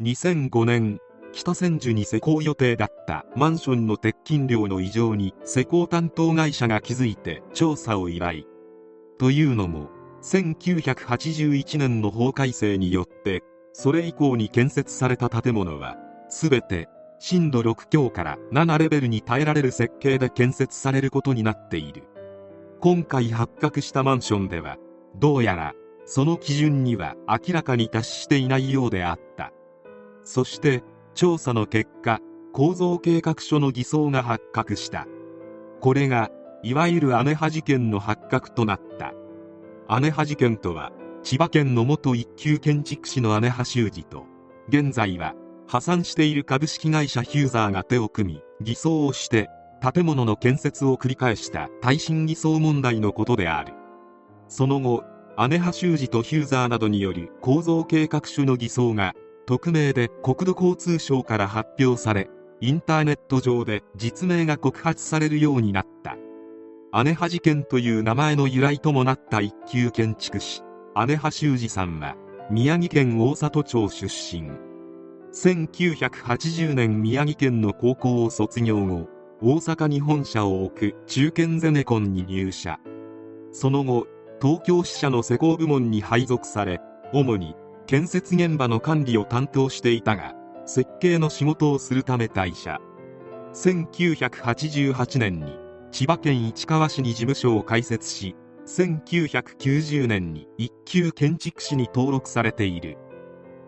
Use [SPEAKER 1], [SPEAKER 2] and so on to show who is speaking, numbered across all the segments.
[SPEAKER 1] 2005年北千住に施工予定だったマンションの鉄筋量の異常に施工担当会社が気づいて調査を依頼。というのも1981年の法改正によってそれ以降に建設された建物は全て震度6強から7レベルに耐えられる設計で建設されることになっている。今回発覚したマンションではどうやらその基準には明らかに達していないようであった。そして調査の結果構造計画書の偽装が発覚した。これがいわゆる姉葉事件の発覚となった。姉葉事件とは千葉県の元一級建築士の姉葉修二と現在は破産している株式会社ヒューザーが手を組み偽装をして建物の建設を繰り返した耐震偽装問題のことである。その後姉葉修二とヒューザーなどによる構造計画書の偽装が匿名で国土交通省から発表されインターネット上で実名が告発されるようになった。姉葉事件という名前の由来ともなった一級建築士姉葉修二さんは宮城県大里町出身。1980年宮城県の高校を卒業後大阪に本社を置く中堅ゼネコンに入社。その後東京支社の施工部門に配属され主に建設現場の管理を担当していたが設計の仕事をするため退社。1988年に千葉県市川市に事務所を開設し1990年に一級建築士に登録されている。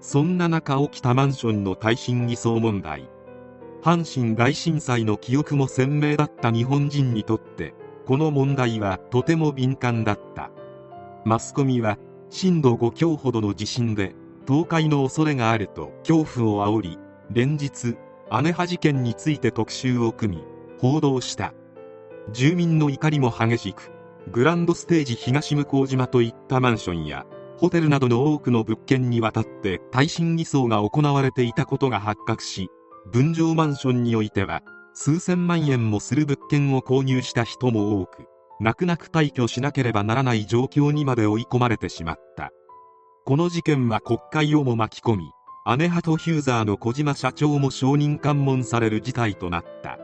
[SPEAKER 1] そんな中起きたマンションの耐震偽装問題。阪神大震災の記憶も鮮明だった日本人にとってこの問題はとても敏感だった。マスコミは震度5強ほどの地震で倒壊の恐れがあると恐怖を煽り連日姉葉事件について特集を組み報道した。住民の怒りも激しくグランドステージ東向島といったマンションやホテルなどの多くの物件にわたって耐震偽装が行われていたことが発覚し分譲マンションにおいては数千万円もする物件を購入した人も多く泣く泣く退去しなければならない状況にまで追い込まれてしまった。この事件は国会をも巻き込み姉派とヒューザーの小島社長も証人喚問される事態となった。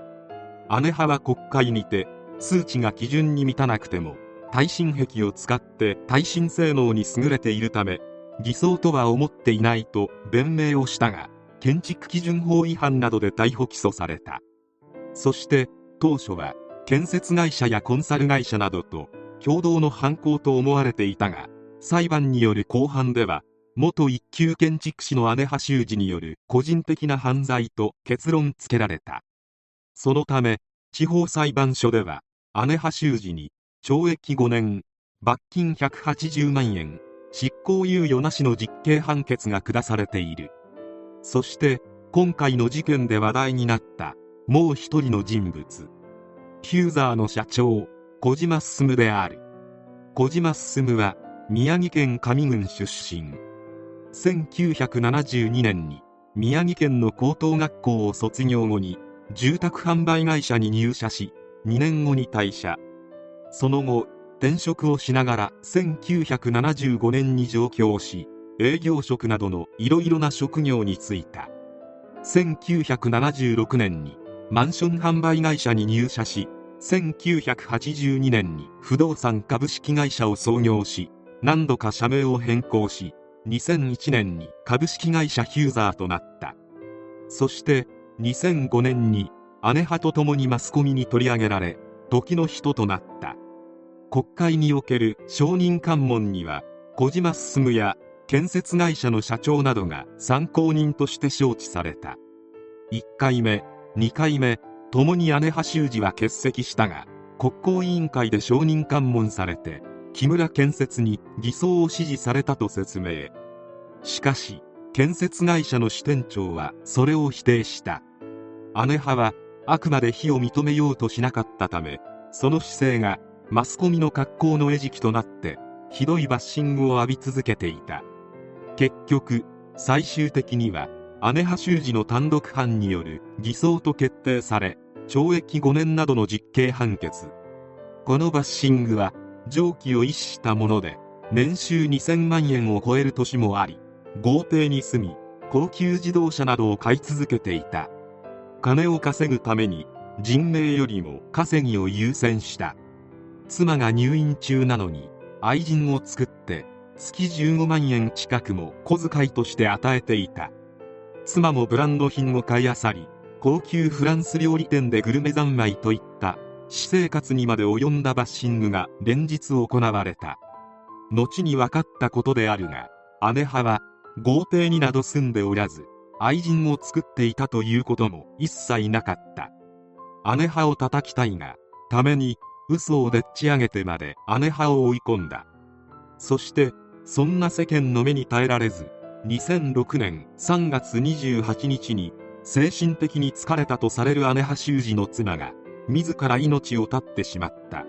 [SPEAKER 1] 姉派は国会にて数値が基準に満たなくても耐震壁を使って耐震性能に優れているため偽装とは思っていないと弁明をしたが建築基準法違反などで逮捕起訴された。そして当初は建設会社やコンサル会社などと共同の犯行と思われていたが裁判による公判では元一級建築士の姉橋修二による個人的な犯罪と結論付けられた。そのため地方裁判所では姉橋修二に懲役5年罰金180万円執行猶予なしの実刑判決が下されている。そして今回の事件で話題になったもう一人の人物。ヒューザーの社長小島進である。小島進は宮城県上郡出身。1972年に宮城県の高等学校を卒業後に住宅販売会社に入社し2年後に退社。その後転職をしながら1975年に上京し営業職などのいろいろな職業に就いた。1976年にマンション販売会社に入社し1982年に不動産株式会社を創業し何度か社名を変更し2001年に株式会社ヒューザーとなった。そして2005年に姉派と共にマスコミに取り上げられ時の人となった。国会における証人喚問には小島進や建設会社の社長などが参考人として招致された。1回目2回目ともに姉橋修二は欠席したが国交委員会で証人喚問されて木村建設に偽装を指示されたと説明。しかし建設会社の支店長はそれを否定した。姉派はあくまで非を認めようとしなかったためその姿勢がマスコミの格好の餌食となってひどいバッシングを浴び続けていた。結局最終的には姉派修二の単独犯による偽装と決定され懲役5年などの実刑判決。このバッシングは常軌を逸したもので年収2000万円を超える年もあり豪邸に住み高級自動車などを買い続けていた。金を稼ぐために人命よりも稼ぎを優先した。妻が入院中なのに愛人を作って月15万円近くも小遣いとして与えていた。妻もブランド品を買いあさり高級フランス料理店でグルメ三昧といった私生活にまで及んだバッシングが連日行われた。後に分かったことであるが姉派は豪邸になど住んでおらず愛人を作っていたということも一切なかった。姉派を叩きたいがために嘘をでっち上げてまで姉派を追い込んだ。そしてそんな世間の目に耐えられず2006年3月28日に精神的に疲れたとされる姉派修二の妻が自ら命を絶ってしまった。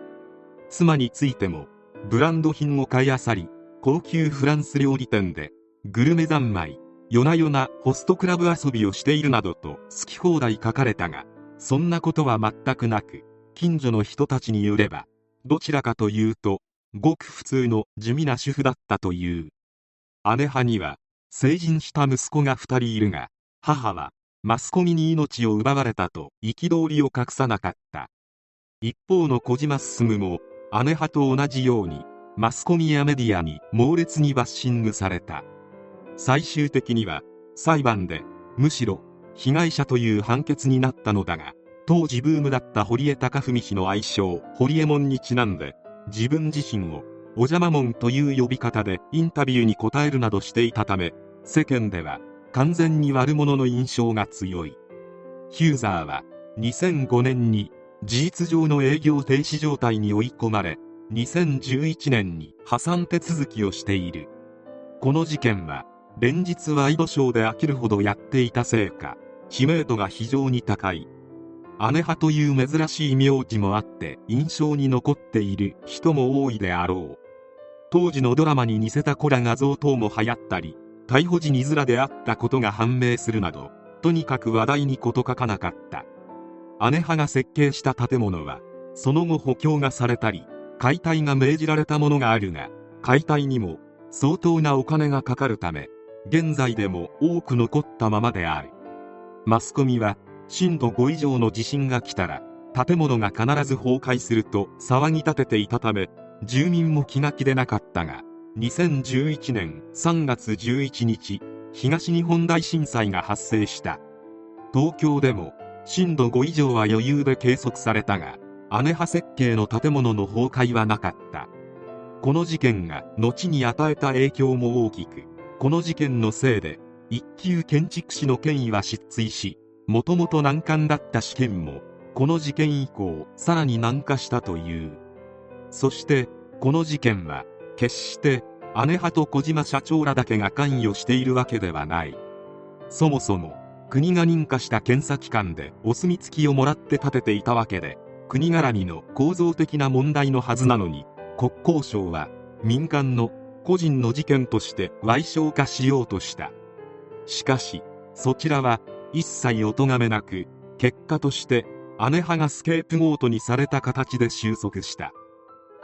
[SPEAKER 1] 妻についてもブランド品を買いあさり高級フランス料理店でグルメ三昧夜な夜なホストクラブ遊びをしているなどと好き放題書かれたがそんなことは全くなく近所の人たちによればどちらかというとごく普通の地味な主婦だったという。姉派には成人した息子が2人いるが母はマスコミに命を奪われたと憤りを隠さなかった。一方の小島進も姉派と同じようにマスコミやメディアに猛烈にバッシングされた。最終的には裁判でむしろ被害者という判決になったのだが当時ブームだった堀江貴文氏の愛称堀江門にちなんで自分自身をお邪魔門という呼び方でインタビューに答えるなどしていたため世間では完全に悪者の印象が強い。ヒューザーは2005年に事実上の営業停止状態に追い込まれ2011年に破産手続きをしている。この事件は連日ワイドショーで飽きるほどやっていたせいか知名度が非常に高い。姉派という珍しい名字もあって印象に残っている人も多いであろう。当時のドラマに似せたコラ画像等も流行ったり逮捕時に面であったことが判明するなどとにかく話題に事欠かなかった。姉派が設計した建物はその後補強がされたり解体が命じられたものがあるが解体にも相当なお金がかかるため現在でも多く残ったままである。マスコミは震度5以上の地震が来たら建物が必ず崩壊すると騒ぎ立てていたため住民も気が気でなかったが2011年3月11日東日本大震災が発生した。東京でも震度5以上は余裕で計測されたが姉派設計の建物の崩壊はなかった。この事件が後に与えた影響も大きくこの事件のせいで一級建築士の権威は失墜しもともと難関だった試験もこの事件以降さらに難化したという。そしてこの事件は決して姉派と小島社長らだけが関与しているわけではない。そもそも国が認可した検査機関でお墨付きをもらって建てていたわけで国絡みの構造的な問題のはずなのに国交省は民間の個人の事件として賠償化しようとした。しかしそちらは一切お咎めなく結果として姉派がスケープゴートにされた形で収束した。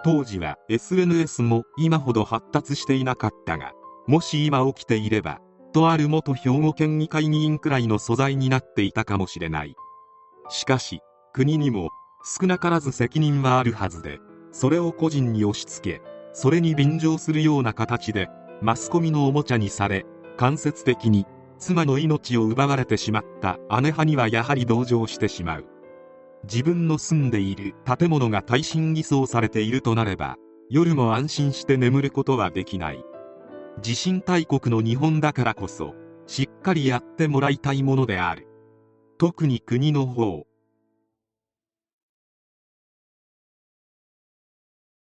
[SPEAKER 1] 当時は SNS も今ほど発達していなかったがもし今起きていればとある元兵庫県議会議員くらいの素材になっていたかもしれない。しかし国にも少なからず責任はあるはずでそれを個人に押し付けそれに便乗するような形でマスコミのおもちゃにされ間接的に妻の命を奪われてしまった姉派にはやはり同情してしまう。自分の住んでいる建物が耐震偽装されているとなれば夜も安心して眠ることはできない。地震大国の日本だからこそしっかりやってもらいたいものである。特に国の方